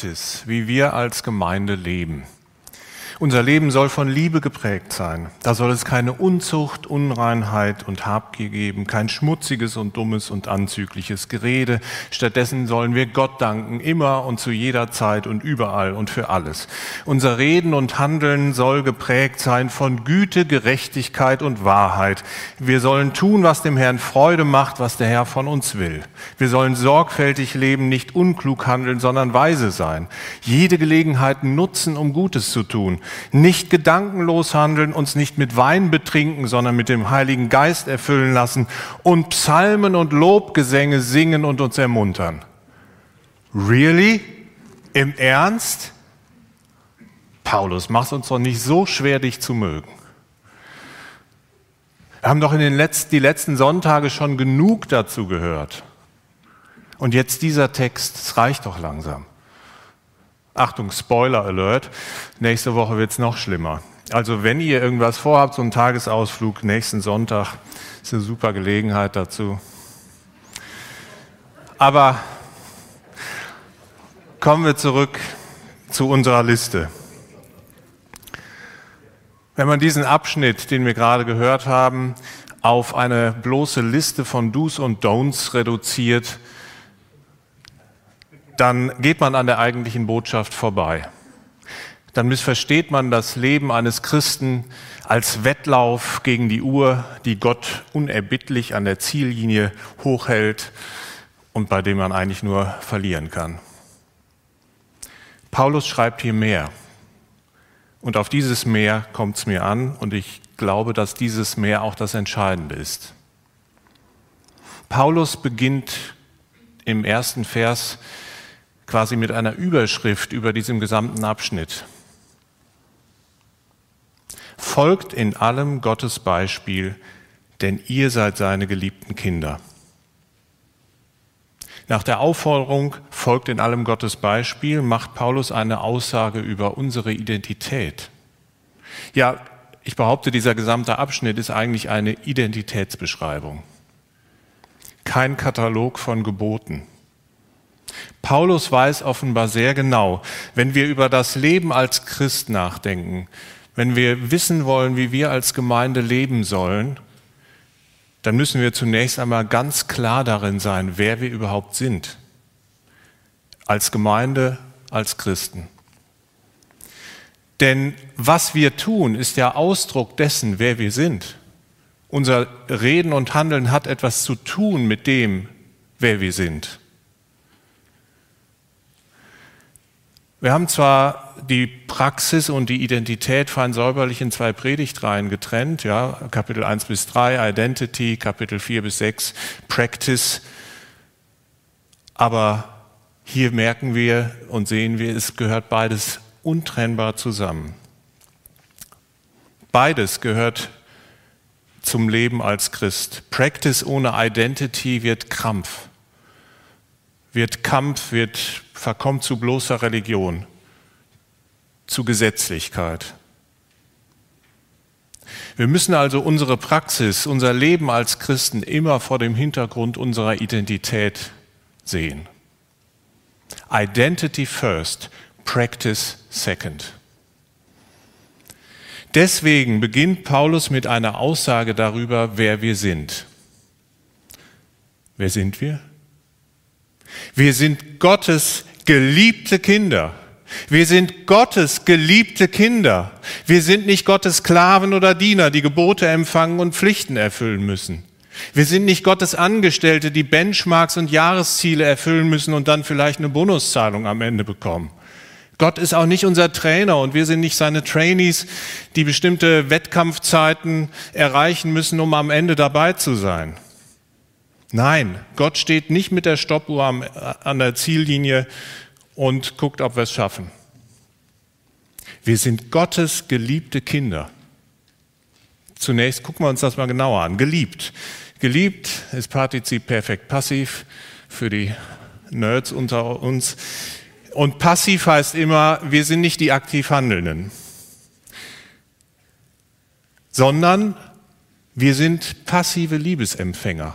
Practice, wie wir als Gemeinde leben. Unser Leben soll von Liebe geprägt sein. Da soll es keine Unzucht, Unreinheit und Habgier geben, kein schmutziges und dummes und anzügliches Gerede. Stattdessen sollen wir Gott danken, immer und zu jeder Zeit und überall und für alles. Unser Reden und Handeln soll geprägt sein von Güte, Gerechtigkeit und Wahrheit. Wir sollen tun, was dem Herrn Freude macht, was der Herr von uns will. Wir sollen sorgfältig leben, nicht unklug handeln, sondern weise sein. Jede Gelegenheit nutzen, um Gutes zu tun nicht gedankenlos handeln, uns nicht mit Wein betrinken, sondern mit dem Heiligen Geist erfüllen lassen und Psalmen und Lobgesänge singen und uns ermuntern. Really? Im Ernst? Paulus, mach's uns doch nicht so schwer, dich zu mögen. Wir haben doch in den letzten, die letzten Sonntage schon genug dazu gehört. Und jetzt dieser Text, es reicht doch langsam. Achtung, Spoiler Alert, nächste Woche wird es noch schlimmer. Also wenn ihr irgendwas vorhabt, so einen Tagesausflug nächsten Sonntag, ist eine super Gelegenheit dazu. Aber kommen wir zurück zu unserer Liste. Wenn man diesen Abschnitt, den wir gerade gehört haben, auf eine bloße Liste von Do's und Don'ts reduziert, dann geht man an der eigentlichen Botschaft vorbei. Dann missversteht man das Leben eines Christen als Wettlauf gegen die Uhr, die Gott unerbittlich an der Ziellinie hochhält und bei dem man eigentlich nur verlieren kann. Paulus schreibt hier mehr. Und auf dieses Mehr kommt es mir an und ich glaube, dass dieses Mehr auch das Entscheidende ist. Paulus beginnt im ersten Vers quasi mit einer Überschrift über diesem gesamten Abschnitt. Folgt in allem Gottes Beispiel, denn ihr seid seine geliebten Kinder. Nach der Aufforderung, folgt in allem Gottes Beispiel, macht Paulus eine Aussage über unsere Identität. Ja, ich behaupte, dieser gesamte Abschnitt ist eigentlich eine Identitätsbeschreibung. Kein Katalog von Geboten. Paulus weiß offenbar sehr genau, wenn wir über das Leben als Christ nachdenken, wenn wir wissen wollen, wie wir als Gemeinde leben sollen, dann müssen wir zunächst einmal ganz klar darin sein, wer wir überhaupt sind. Als Gemeinde, als Christen. Denn was wir tun, ist ja Ausdruck dessen, wer wir sind. Unser Reden und Handeln hat etwas zu tun mit dem, wer wir sind. Wir haben zwar die Praxis und die Identität fein säuberlich in zwei Predigtreihen getrennt, ja, Kapitel 1 bis 3, Identity, Kapitel 4 bis 6, Practice, aber hier merken wir und sehen wir, es gehört beides untrennbar zusammen. Beides gehört zum Leben als Christ. Practice ohne Identity wird Krampf, wird Kampf, wird verkommt zu bloßer Religion, zu Gesetzlichkeit. Wir müssen also unsere Praxis, unser Leben als Christen immer vor dem Hintergrund unserer Identität sehen. Identity first, practice second. Deswegen beginnt Paulus mit einer Aussage darüber, wer wir sind. Wer sind wir? Wir sind Gottes geliebte Kinder. Wir sind Gottes geliebte Kinder. Wir sind nicht Gottes Sklaven oder Diener, die Gebote empfangen und Pflichten erfüllen müssen. Wir sind nicht Gottes Angestellte, die Benchmarks und Jahresziele erfüllen müssen und dann vielleicht eine Bonuszahlung am Ende bekommen. Gott ist auch nicht unser Trainer und wir sind nicht seine Trainees, die bestimmte Wettkampfzeiten erreichen müssen, um am Ende dabei zu sein. Nein, Gott steht nicht mit der Stoppuhr an der Ziellinie und guckt, ob wir es schaffen. Wir sind Gottes geliebte Kinder. Zunächst gucken wir uns das mal genauer an. Geliebt. Geliebt ist Partizip perfekt passiv für die Nerds unter uns. Und passiv heißt immer, wir sind nicht die aktiv Handelnden, sondern wir sind passive Liebesempfänger.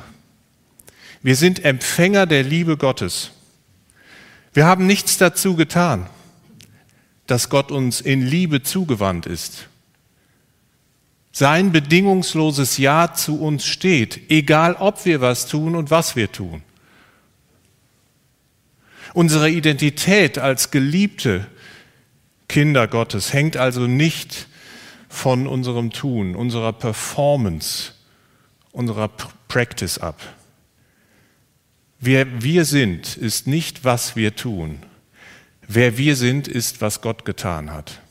Wir sind Empfänger der Liebe Gottes. Wir haben nichts dazu getan, dass Gott uns in Liebe zugewandt ist. Sein bedingungsloses Ja zu uns steht, egal ob wir was tun und was wir tun. Unsere Identität als geliebte Kinder Gottes hängt also nicht von unserem Tun, unserer Performance, unserer Practice ab. Wer wir sind, ist nicht, was wir tun. Wer wir sind, ist, was Gott getan hat.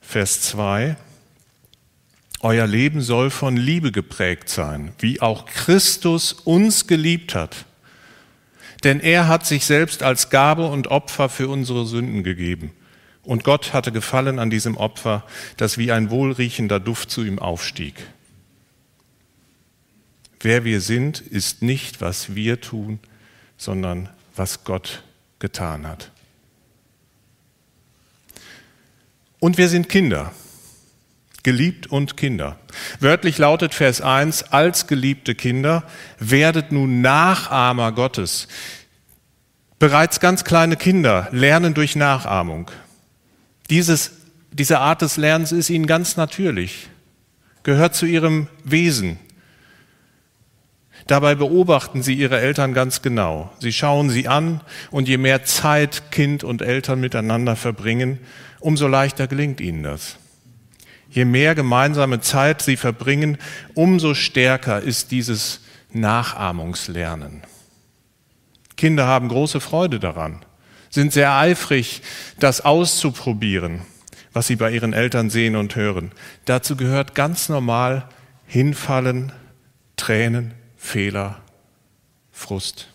Vers 2. Euer Leben soll von Liebe geprägt sein, wie auch Christus uns geliebt hat. Denn er hat sich selbst als Gabe und Opfer für unsere Sünden gegeben. Und Gott hatte gefallen an diesem Opfer, das wie ein wohlriechender Duft zu ihm aufstieg. Wer wir sind, ist nicht, was wir tun, sondern was Gott getan hat. Und wir sind Kinder geliebt und Kinder. Wörtlich lautet Vers 1, als geliebte Kinder, werdet nun Nachahmer Gottes. Bereits ganz kleine Kinder lernen durch Nachahmung. Dieses, diese Art des Lernens ist ihnen ganz natürlich, gehört zu ihrem Wesen. Dabei beobachten sie ihre Eltern ganz genau. Sie schauen sie an und je mehr Zeit Kind und Eltern miteinander verbringen, umso leichter gelingt ihnen das. Je mehr gemeinsame Zeit sie verbringen, umso stärker ist dieses Nachahmungslernen. Kinder haben große Freude daran, sind sehr eifrig, das auszuprobieren, was sie bei ihren Eltern sehen und hören. Dazu gehört ganz normal Hinfallen, Tränen, Fehler, Frust.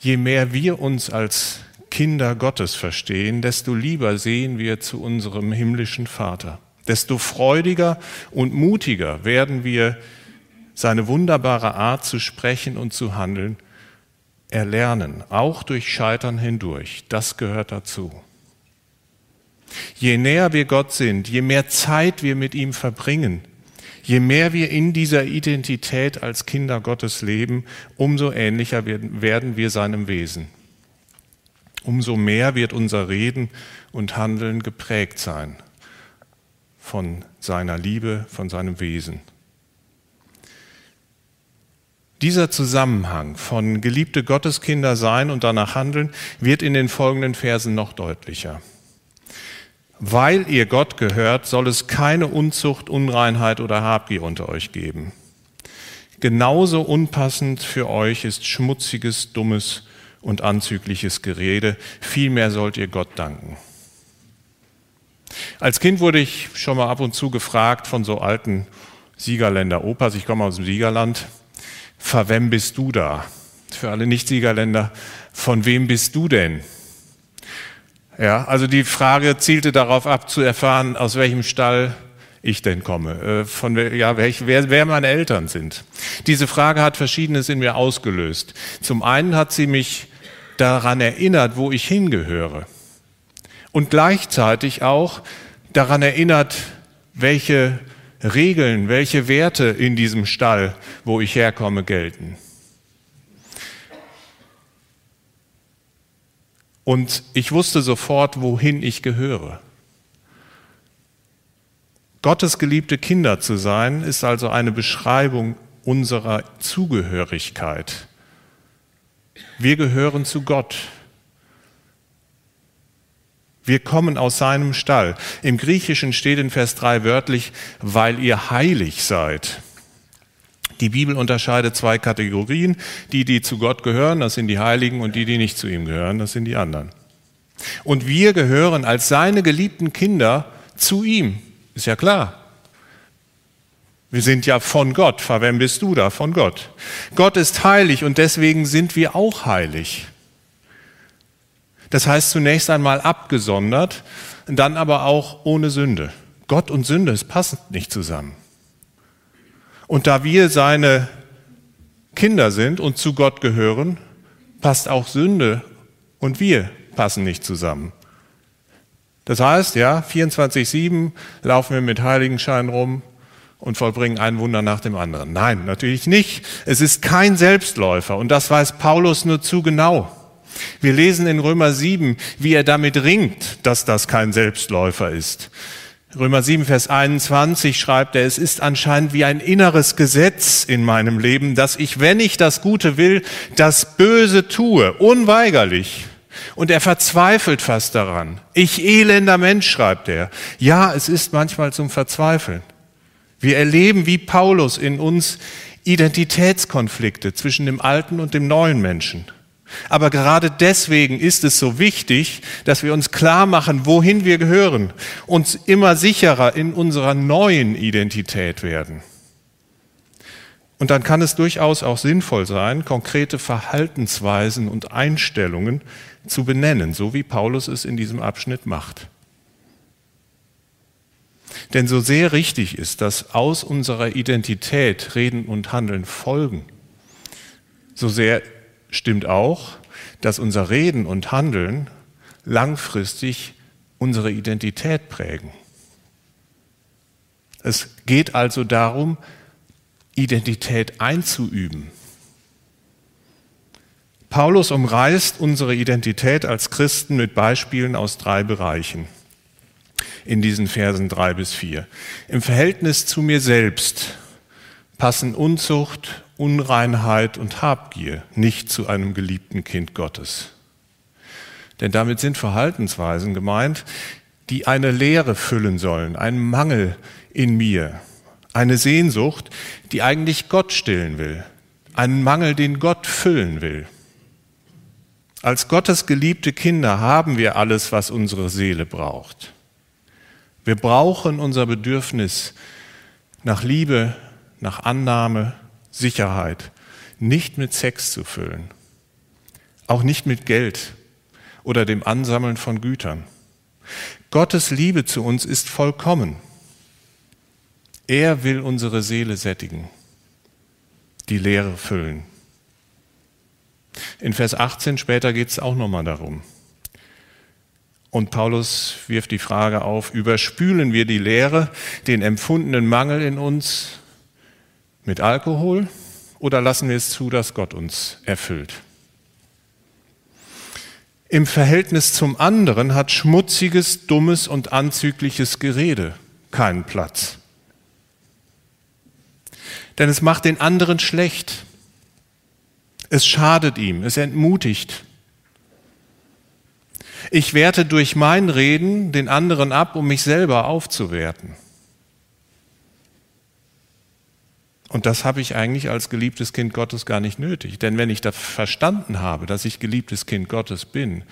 Je mehr wir uns als Kinder Gottes verstehen, desto lieber sehen wir zu unserem himmlischen Vater. Desto freudiger und mutiger werden wir seine wunderbare Art zu sprechen und zu handeln erlernen, auch durch Scheitern hindurch. Das gehört dazu. Je näher wir Gott sind, je mehr Zeit wir mit ihm verbringen, je mehr wir in dieser Identität als Kinder Gottes leben, umso ähnlicher werden wir seinem Wesen umso mehr wird unser Reden und Handeln geprägt sein von seiner Liebe, von seinem Wesen. Dieser Zusammenhang von geliebte Gotteskinder sein und danach handeln wird in den folgenden Versen noch deutlicher. Weil ihr Gott gehört, soll es keine Unzucht, Unreinheit oder Habgier unter euch geben. Genauso unpassend für euch ist schmutziges, dummes und anzügliches Gerede. Vielmehr sollt ihr Gott danken. Als Kind wurde ich schon mal ab und zu gefragt von so alten Siegerländer Opas, ich komme aus dem Siegerland, für wem bist du da? Für alle Nicht-Siegerländer, von wem bist du denn? Ja, also die Frage zielte darauf ab, zu erfahren, aus welchem Stall ich denn komme, äh, von ja, welch, wer, wer meine Eltern sind. Diese Frage hat Verschiedenes in mir ausgelöst. Zum einen hat sie mich daran erinnert, wo ich hingehöre. Und gleichzeitig auch daran erinnert, welche Regeln, welche Werte in diesem Stall, wo ich herkomme, gelten. Und ich wusste sofort, wohin ich gehöre. Gottes geliebte Kinder zu sein, ist also eine Beschreibung unserer Zugehörigkeit wir gehören zu Gott. Wir kommen aus seinem Stall. Im Griechischen steht in Vers 3 wörtlich, weil ihr heilig seid. Die Bibel unterscheidet zwei Kategorien. Die, die zu Gott gehören, das sind die Heiligen, und die, die nicht zu ihm gehören, das sind die anderen. Und wir gehören als seine geliebten Kinder zu ihm. Ist ja klar. Wir sind ja von Gott. Wem bist du da? Von Gott. Gott ist heilig und deswegen sind wir auch heilig. Das heißt zunächst einmal abgesondert, dann aber auch ohne Sünde. Gott und Sünde, es passen nicht zusammen. Und da wir seine Kinder sind und zu Gott gehören, passt auch Sünde und wir passen nicht zusammen. Das heißt, ja, 24-7 laufen wir mit Heiligenschein rum und vollbringen ein Wunder nach dem anderen. Nein, natürlich nicht. Es ist kein Selbstläufer und das weiß Paulus nur zu genau. Wir lesen in Römer 7, wie er damit ringt, dass das kein Selbstläufer ist. Römer 7, Vers 21 schreibt er, es ist anscheinend wie ein inneres Gesetz in meinem Leben, dass ich, wenn ich das Gute will, das Böse tue, unweigerlich. Und er verzweifelt fast daran. Ich elender Mensch, schreibt er. Ja, es ist manchmal zum Verzweifeln. Wir erleben wie Paulus in uns Identitätskonflikte zwischen dem alten und dem neuen Menschen. Aber gerade deswegen ist es so wichtig, dass wir uns klar machen, wohin wir gehören, uns immer sicherer in unserer neuen Identität werden. Und dann kann es durchaus auch sinnvoll sein, konkrete Verhaltensweisen und Einstellungen zu benennen, so wie Paulus es in diesem Abschnitt macht. Denn so sehr richtig ist, dass aus unserer Identität Reden und Handeln folgen, so sehr stimmt auch, dass unser Reden und Handeln langfristig unsere Identität prägen. Es geht also darum, Identität einzuüben. Paulus umreißt unsere Identität als Christen mit Beispielen aus drei Bereichen in diesen Versen drei bis vier. Im Verhältnis zu mir selbst passen Unzucht, Unreinheit und Habgier nicht zu einem geliebten Kind Gottes. Denn damit sind Verhaltensweisen gemeint, die eine Leere füllen sollen, einen Mangel in mir, eine Sehnsucht, die eigentlich Gott stillen will, einen Mangel, den Gott füllen will. Als Gottes geliebte Kinder haben wir alles, was unsere Seele braucht. Wir brauchen unser Bedürfnis nach Liebe, nach Annahme, Sicherheit nicht mit Sex zu füllen, auch nicht mit Geld oder dem Ansammeln von Gütern. Gottes Liebe zu uns ist vollkommen. Er will unsere Seele sättigen, die Leere füllen. In Vers 18 später geht es auch nochmal darum. Und Paulus wirft die Frage auf, überspülen wir die Leere, den empfundenen Mangel in uns mit Alkohol oder lassen wir es zu, dass Gott uns erfüllt? Im Verhältnis zum anderen hat schmutziges, dummes und anzügliches Gerede keinen Platz. Denn es macht den anderen schlecht. Es schadet ihm, es entmutigt. Ich werte durch mein Reden den anderen ab, um mich selber aufzuwerten. Und das habe ich eigentlich als geliebtes Kind Gottes gar nicht nötig. Denn wenn ich das verstanden habe, dass ich geliebtes Kind Gottes bin,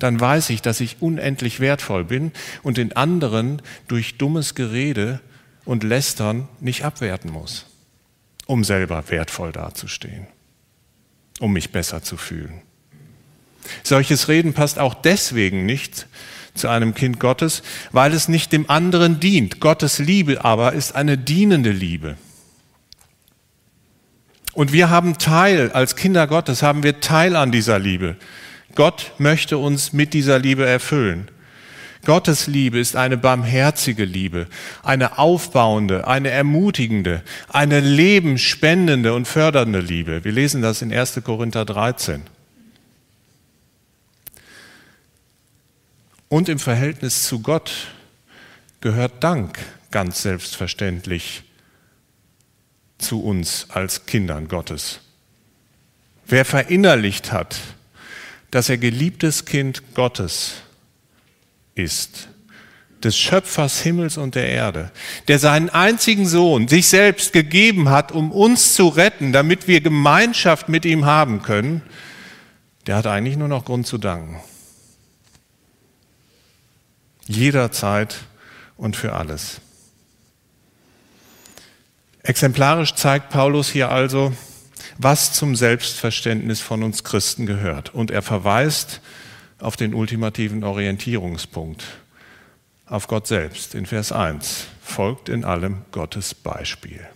dann weiß ich, dass ich unendlich wertvoll bin und den anderen durch dummes Gerede und Lästern nicht abwerten muss, um selber wertvoll dazustehen, um mich besser zu fühlen. Solches Reden passt auch deswegen nicht zu einem Kind Gottes, weil es nicht dem anderen dient. Gottes Liebe aber ist eine dienende Liebe. Und wir haben Teil, als Kinder Gottes haben wir Teil an dieser Liebe. Gott möchte uns mit dieser Liebe erfüllen. Gottes Liebe ist eine barmherzige Liebe, eine aufbauende, eine ermutigende, eine lebenspendende und fördernde Liebe. Wir lesen das in 1. Korinther 13. Und im Verhältnis zu Gott gehört Dank ganz selbstverständlich zu uns als Kindern Gottes. Wer verinnerlicht hat, dass er geliebtes Kind Gottes ist, des Schöpfers Himmels und der Erde, der seinen einzigen Sohn sich selbst gegeben hat, um uns zu retten, damit wir Gemeinschaft mit ihm haben können, der hat eigentlich nur noch Grund zu danken. Jederzeit und für alles. Exemplarisch zeigt Paulus hier also, was zum Selbstverständnis von uns Christen gehört. Und er verweist auf den ultimativen Orientierungspunkt, auf Gott selbst. In Vers 1 folgt in allem Gottes Beispiel.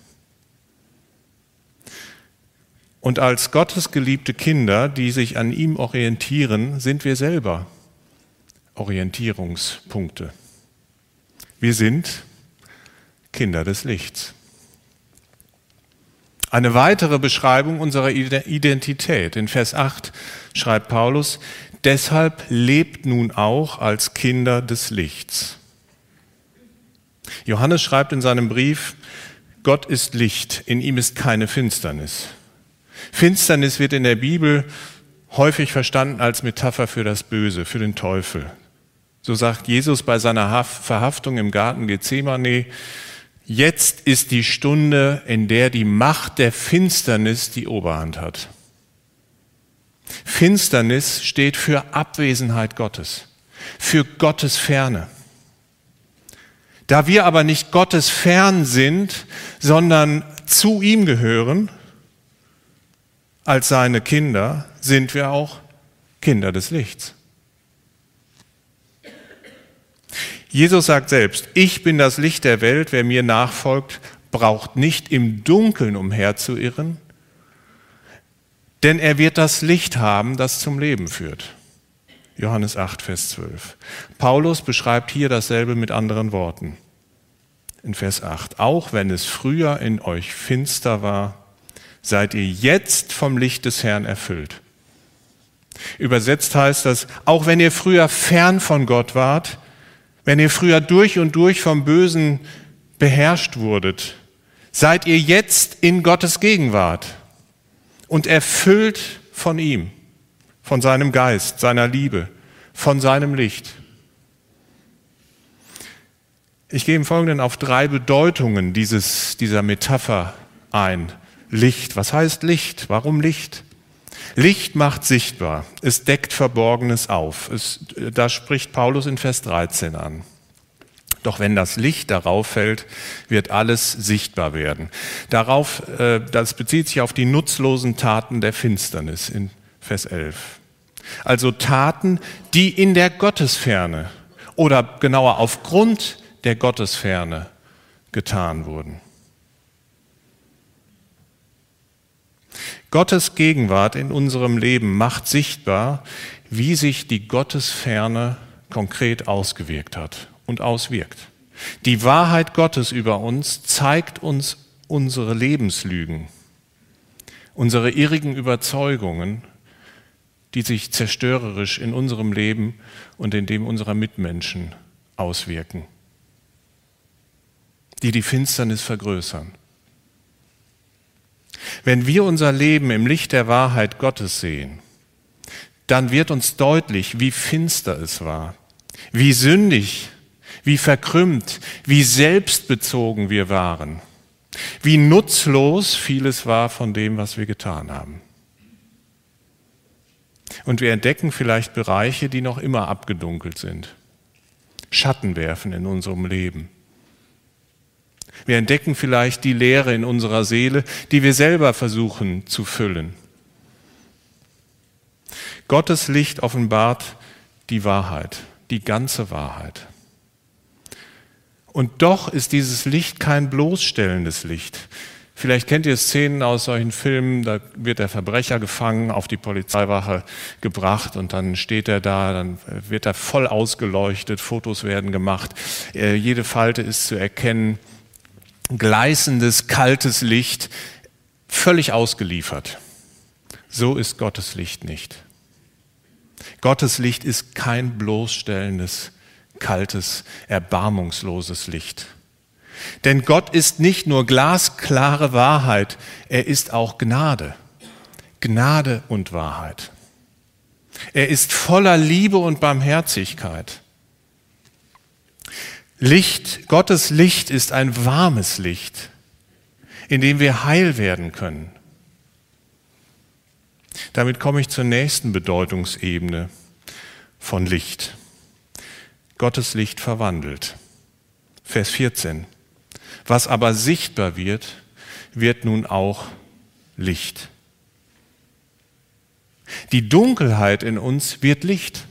Und als Gottes geliebte Kinder, die sich an ihm orientieren, sind wir selber Orientierungspunkte. Wir sind Kinder des Lichts. Eine weitere Beschreibung unserer Identität. In Vers 8 schreibt Paulus, deshalb lebt nun auch als Kinder des Lichts. Johannes schreibt in seinem Brief, Gott ist Licht, in ihm ist keine Finsternis. Finsternis wird in der Bibel häufig verstanden als Metapher für das Böse, für den Teufel. So sagt Jesus bei seiner Verhaftung im Garten Gethsemane, jetzt ist die Stunde, in der die Macht der Finsternis die Oberhand hat. Finsternis steht für Abwesenheit Gottes, für Gottes Ferne. Da wir aber nicht Gottes fern sind, sondern zu ihm gehören, als seine Kinder, sind wir auch Kinder des Lichts. Jesus sagt selbst, ich bin das Licht der Welt, wer mir nachfolgt, braucht nicht im Dunkeln umherzuirren, denn er wird das Licht haben, das zum Leben führt. Johannes 8, Vers 12. Paulus beschreibt hier dasselbe mit anderen Worten. In Vers 8. Auch wenn es früher in euch finster war, seid ihr jetzt vom Licht des Herrn erfüllt. Übersetzt heißt das, auch wenn ihr früher fern von Gott wart, wenn ihr früher durch und durch vom Bösen beherrscht wurdet, seid ihr jetzt in Gottes Gegenwart und erfüllt von ihm von seinem Geist, seiner Liebe, von seinem Licht. Ich gehe im Folgenden auf drei Bedeutungen dieses, dieser Metapher ein. Licht, was heißt Licht? Warum Licht? Licht macht sichtbar, es deckt Verborgenes auf. Es, da spricht Paulus in Vers 13 an. Doch wenn das Licht darauf fällt, wird alles sichtbar werden. Darauf, äh, das bezieht sich auf die nutzlosen Taten der Finsternis in Vers 11. Also Taten, die in der Gottesferne oder genauer aufgrund der Gottesferne getan wurden. Gottes Gegenwart in unserem Leben macht sichtbar, wie sich die Gottesferne konkret ausgewirkt hat und auswirkt. Die Wahrheit Gottes über uns zeigt uns unsere Lebenslügen, unsere irrigen Überzeugungen die sich zerstörerisch in unserem Leben und in dem unserer Mitmenschen auswirken, die die Finsternis vergrößern. Wenn wir unser Leben im Licht der Wahrheit Gottes sehen, dann wird uns deutlich, wie finster es war, wie sündig, wie verkrümmt, wie selbstbezogen wir waren, wie nutzlos vieles war von dem, was wir getan haben. Und wir entdecken vielleicht Bereiche, die noch immer abgedunkelt sind. Schatten werfen in unserem Leben. Wir entdecken vielleicht die Leere in unserer Seele, die wir selber versuchen zu füllen. Gottes Licht offenbart die Wahrheit, die ganze Wahrheit. Und doch ist dieses Licht kein bloßstellendes Licht. Vielleicht kennt ihr Szenen aus solchen Filmen, da wird der Verbrecher gefangen, auf die Polizeiwache gebracht und dann steht er da, dann wird er voll ausgeleuchtet, Fotos werden gemacht, äh, jede Falte ist zu erkennen, gleißendes, kaltes Licht, völlig ausgeliefert. So ist Gottes Licht nicht. Gottes Licht ist kein bloßstellendes, kaltes, erbarmungsloses Licht denn Gott ist nicht nur glasklare Wahrheit, er ist auch Gnade. Gnade und Wahrheit. Er ist voller Liebe und Barmherzigkeit. Licht, Gottes Licht ist ein warmes Licht, in dem wir heil werden können. Damit komme ich zur nächsten Bedeutungsebene von Licht. Gottes Licht verwandelt. Vers 14. Was aber sichtbar wird, wird nun auch Licht. Die Dunkelheit in uns wird Licht.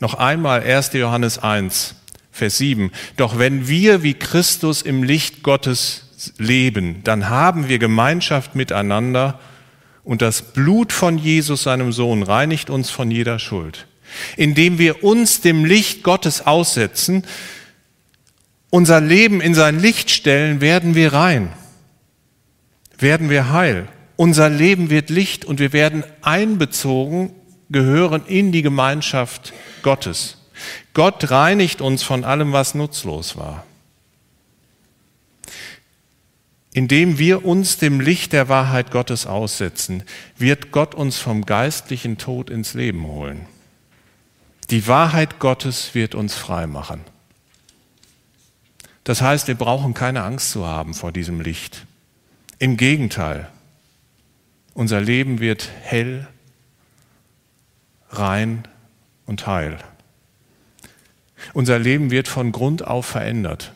Noch einmal 1. Johannes 1, Vers 7. Doch wenn wir wie Christus im Licht Gottes leben, dann haben wir Gemeinschaft miteinander und das Blut von Jesus, seinem Sohn, reinigt uns von jeder Schuld. Indem wir uns dem Licht Gottes aussetzen, unser Leben in sein Licht stellen, werden wir rein, werden wir heil. Unser Leben wird Licht und wir werden einbezogen, gehören in die Gemeinschaft Gottes. Gott reinigt uns von allem, was nutzlos war. Indem wir uns dem Licht der Wahrheit Gottes aussetzen, wird Gott uns vom geistlichen Tod ins Leben holen. Die Wahrheit Gottes wird uns frei machen. Das heißt, wir brauchen keine Angst zu haben vor diesem Licht. Im Gegenteil, unser Leben wird hell, rein und heil. Unser Leben wird von Grund auf verändert.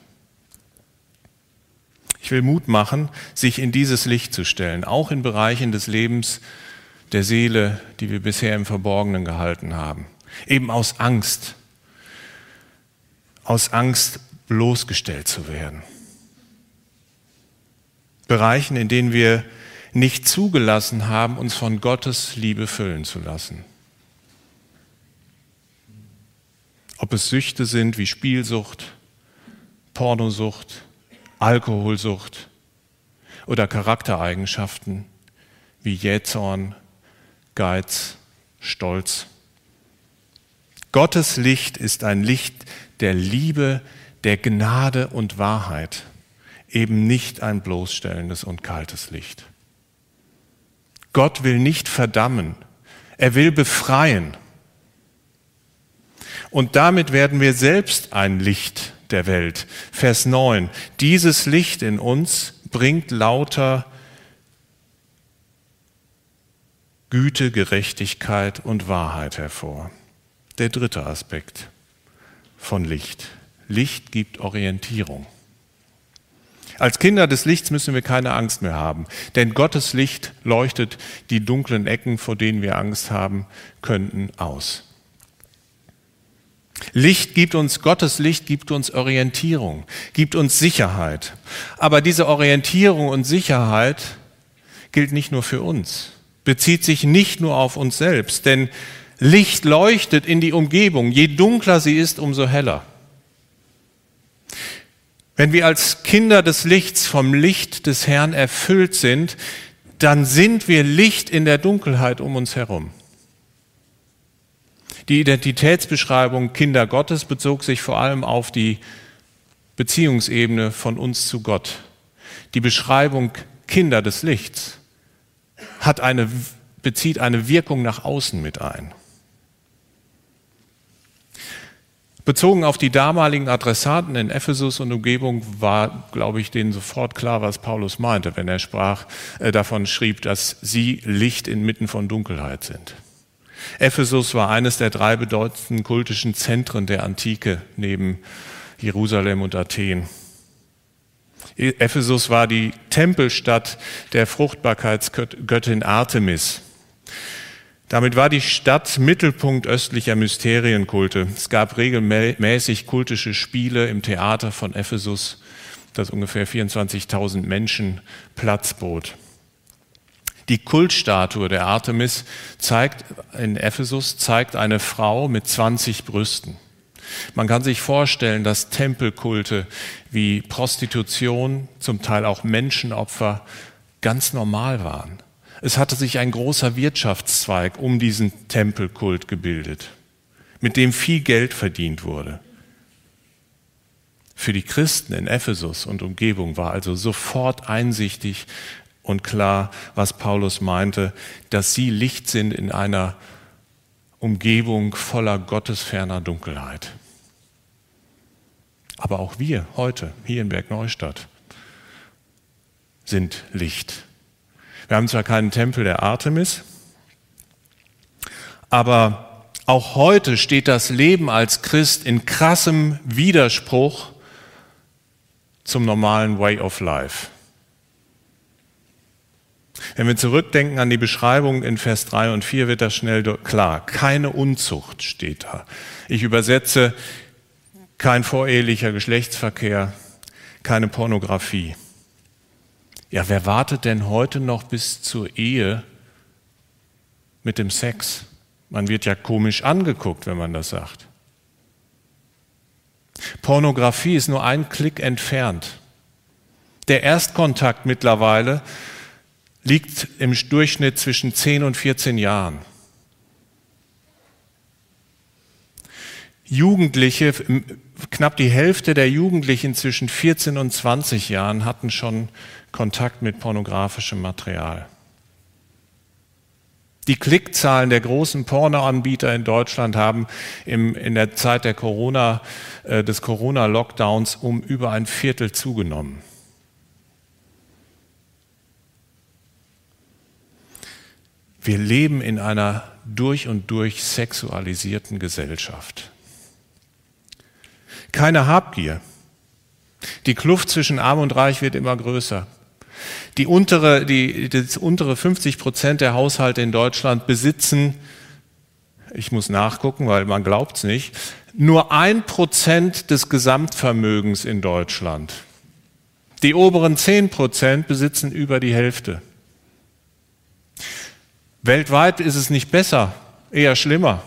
Ich will Mut machen, sich in dieses Licht zu stellen, auch in Bereichen des Lebens der Seele, die wir bisher im Verborgenen gehalten haben. Eben aus Angst, aus Angst bloßgestellt zu werden. Bereichen, in denen wir nicht zugelassen haben, uns von Gottes Liebe füllen zu lassen. Ob es Süchte sind wie Spielsucht, Pornosucht, Alkoholsucht oder Charaktereigenschaften wie Jähzorn, Geiz, Stolz. Gottes Licht ist ein Licht der Liebe, der Gnade und Wahrheit, eben nicht ein bloßstellendes und kaltes Licht. Gott will nicht verdammen, er will befreien. Und damit werden wir selbst ein Licht der Welt. Vers 9. Dieses Licht in uns bringt lauter Güte, Gerechtigkeit und Wahrheit hervor. Der dritte Aspekt von Licht. Licht gibt Orientierung. Als Kinder des Lichts müssen wir keine Angst mehr haben, denn Gottes Licht leuchtet die dunklen Ecken, vor denen wir Angst haben könnten, aus. Licht gibt uns, Gottes Licht gibt uns Orientierung, gibt uns Sicherheit. Aber diese Orientierung und Sicherheit gilt nicht nur für uns, bezieht sich nicht nur auf uns selbst, denn Licht leuchtet in die Umgebung. Je dunkler sie ist, umso heller. Wenn wir als Kinder des Lichts vom Licht des Herrn erfüllt sind, dann sind wir Licht in der Dunkelheit um uns herum. Die Identitätsbeschreibung Kinder Gottes bezog sich vor allem auf die Beziehungsebene von uns zu Gott. Die Beschreibung Kinder des Lichts hat eine, bezieht eine Wirkung nach außen mit ein. Bezogen auf die damaligen Adressaten in Ephesus und Umgebung war, glaube ich, denen sofort klar, was Paulus meinte, wenn er sprach, äh, davon schrieb, dass sie Licht inmitten von Dunkelheit sind. Ephesus war eines der drei bedeutendsten kultischen Zentren der Antike neben Jerusalem und Athen. Ephesus war die Tempelstadt der Fruchtbarkeitsgöttin Artemis. Damit war die Stadt Mittelpunkt östlicher Mysterienkulte. Es gab regelmäßig kultische Spiele im Theater von Ephesus, das ungefähr 24.000 Menschen Platz bot. Die Kultstatue der Artemis zeigt in Ephesus zeigt eine Frau mit 20 Brüsten. Man kann sich vorstellen, dass Tempelkulte wie Prostitution, zum Teil auch Menschenopfer ganz normal waren. Es hatte sich ein großer Wirtschaftszweig um diesen Tempelkult gebildet, mit dem viel Geld verdient wurde. Für die Christen in Ephesus und Umgebung war also sofort einsichtig, und klar, was Paulus meinte, dass sie Licht sind in einer Umgebung voller gottesferner Dunkelheit. Aber auch wir heute hier in Bergneustadt sind Licht. Wir haben zwar keinen Tempel der Artemis, aber auch heute steht das Leben als Christ in krassem Widerspruch zum normalen Way of Life. Wenn wir zurückdenken an die Beschreibung in Vers 3 und 4, wird das schnell klar. Keine Unzucht steht da. Ich übersetze kein vorehelicher Geschlechtsverkehr, keine Pornografie. Ja, wer wartet denn heute noch bis zur Ehe mit dem Sex? Man wird ja komisch angeguckt, wenn man das sagt. Pornografie ist nur ein Klick entfernt. Der Erstkontakt mittlerweile liegt im Durchschnitt zwischen 10 und 14 Jahren. Jugendliche, knapp die Hälfte der Jugendlichen zwischen 14 und 20 Jahren hatten schon Kontakt mit pornografischem Material. Die Klickzahlen der großen Pornoanbieter in Deutschland haben im, in der Zeit der Corona, äh, des Corona-Lockdowns um über ein Viertel zugenommen. Wir leben in einer durch und durch sexualisierten Gesellschaft. Keine Habgier. Die Kluft zwischen Arm und Reich wird immer größer. Die untere, die, das untere 50 Prozent der Haushalte in Deutschland besitzen, ich muss nachgucken, weil man glaubt es nicht, nur ein Prozent des Gesamtvermögens in Deutschland. Die oberen 10 Prozent besitzen über die Hälfte. Weltweit ist es nicht besser, eher schlimmer.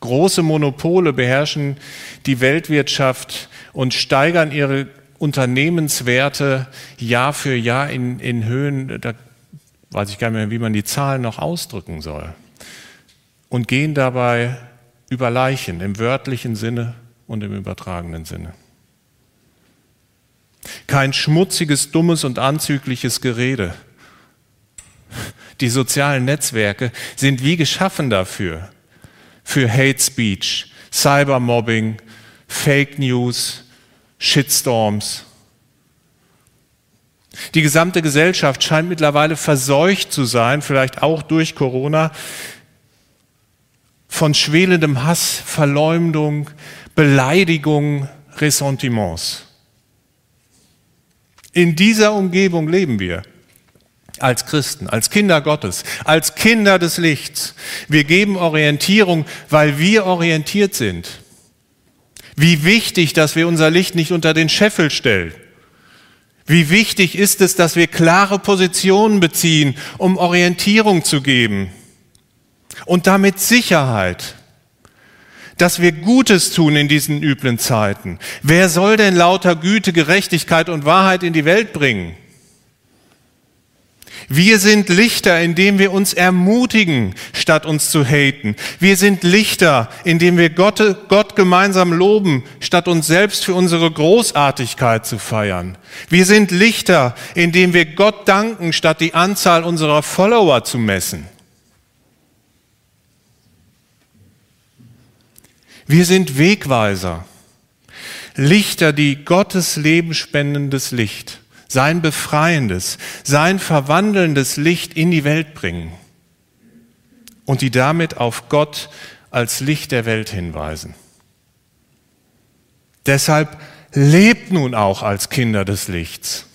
Große Monopole beherrschen die Weltwirtschaft und steigern ihre Unternehmenswerte Jahr für Jahr in, in Höhen, da weiß ich gar nicht mehr, wie man die Zahlen noch ausdrücken soll, und gehen dabei über Leichen im wörtlichen Sinne und im übertragenen Sinne. Kein schmutziges, dummes und anzügliches Gerede. Die sozialen Netzwerke sind wie geschaffen dafür, für Hate Speech, Cybermobbing, Fake News, Shitstorms. Die gesamte Gesellschaft scheint mittlerweile verseucht zu sein, vielleicht auch durch Corona, von schwelendem Hass, Verleumdung, Beleidigung, Ressentiments. In dieser Umgebung leben wir als Christen, als Kinder Gottes, als Kinder des Lichts. Wir geben Orientierung, weil wir orientiert sind. Wie wichtig, dass wir unser Licht nicht unter den Scheffel stellen. Wie wichtig ist es, dass wir klare Positionen beziehen, um Orientierung zu geben. Und damit Sicherheit, dass wir Gutes tun in diesen üblen Zeiten. Wer soll denn lauter Güte, Gerechtigkeit und Wahrheit in die Welt bringen? Wir sind Lichter, indem wir uns ermutigen, statt uns zu haten. Wir sind Lichter, indem wir Gott, Gott, gemeinsam loben, statt uns selbst für unsere Großartigkeit zu feiern. Wir sind Lichter, indem wir Gott danken, statt die Anzahl unserer Follower zu messen. Wir sind Wegweiser, Lichter, die Gottes Leben spendendes Licht sein befreiendes, sein verwandelndes Licht in die Welt bringen und die damit auf Gott als Licht der Welt hinweisen. Deshalb lebt nun auch als Kinder des Lichts.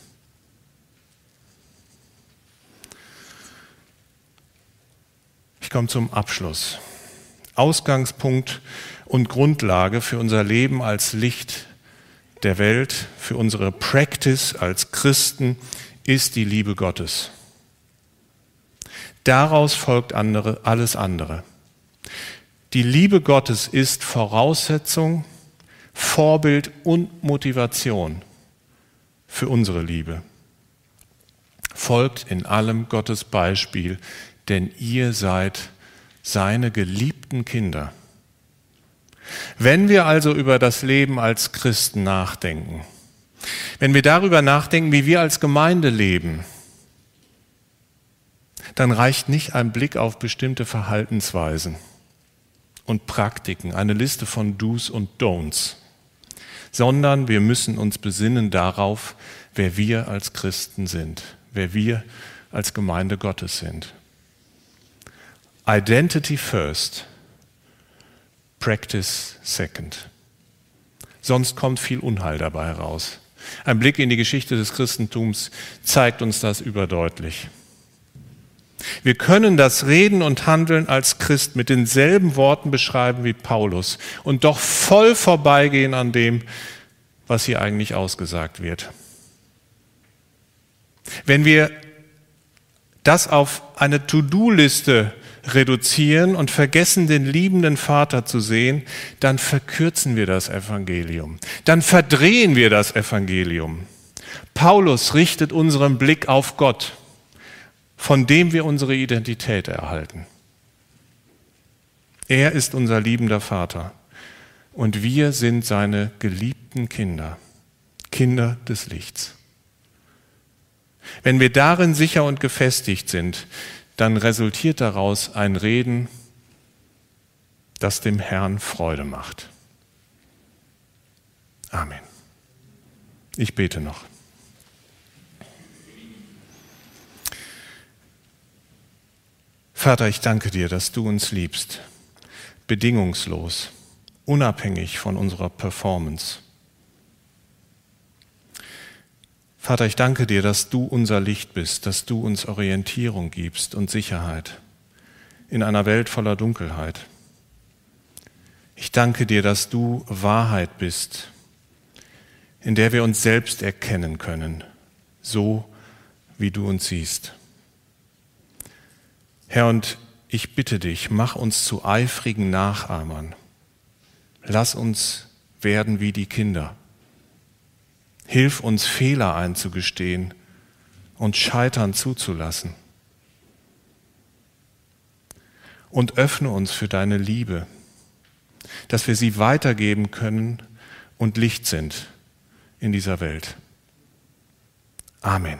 Ich komme zum Abschluss. Ausgangspunkt und Grundlage für unser Leben als Licht der Welt, für unsere Practice als Christen ist die Liebe Gottes. Daraus folgt andere, alles andere. Die Liebe Gottes ist Voraussetzung, Vorbild und Motivation für unsere Liebe. Folgt in allem Gottes Beispiel, denn ihr seid seine geliebten Kinder. Wenn wir also über das Leben als Christen nachdenken, wenn wir darüber nachdenken, wie wir als Gemeinde leben, dann reicht nicht ein Blick auf bestimmte Verhaltensweisen und Praktiken, eine Liste von Do's und Don'ts, sondern wir müssen uns besinnen darauf, wer wir als Christen sind, wer wir als Gemeinde Gottes sind. Identity first Practice second. Sonst kommt viel Unheil dabei raus. Ein Blick in die Geschichte des Christentums zeigt uns das überdeutlich. Wir können das Reden und Handeln als Christ mit denselben Worten beschreiben wie Paulus und doch voll vorbeigehen an dem, was hier eigentlich ausgesagt wird. Wenn wir das auf eine To-Do-Liste reduzieren und vergessen, den liebenden Vater zu sehen, dann verkürzen wir das Evangelium. Dann verdrehen wir das Evangelium. Paulus richtet unseren Blick auf Gott, von dem wir unsere Identität erhalten. Er ist unser liebender Vater und wir sind seine geliebten Kinder, Kinder des Lichts. Wenn wir darin sicher und gefestigt sind, dann resultiert daraus ein Reden, das dem Herrn Freude macht. Amen. Ich bete noch. Vater, ich danke dir, dass du uns liebst, bedingungslos, unabhängig von unserer Performance. Vater, ich danke dir, dass du unser Licht bist, dass du uns Orientierung gibst und Sicherheit in einer Welt voller Dunkelheit. Ich danke dir, dass du Wahrheit bist, in der wir uns selbst erkennen können, so wie du uns siehst. Herr, und ich bitte dich, mach uns zu eifrigen Nachahmern. Lass uns werden wie die Kinder Hilf uns, Fehler einzugestehen und Scheitern zuzulassen. Und öffne uns für deine Liebe, dass wir sie weitergeben können und Licht sind in dieser Welt. Amen.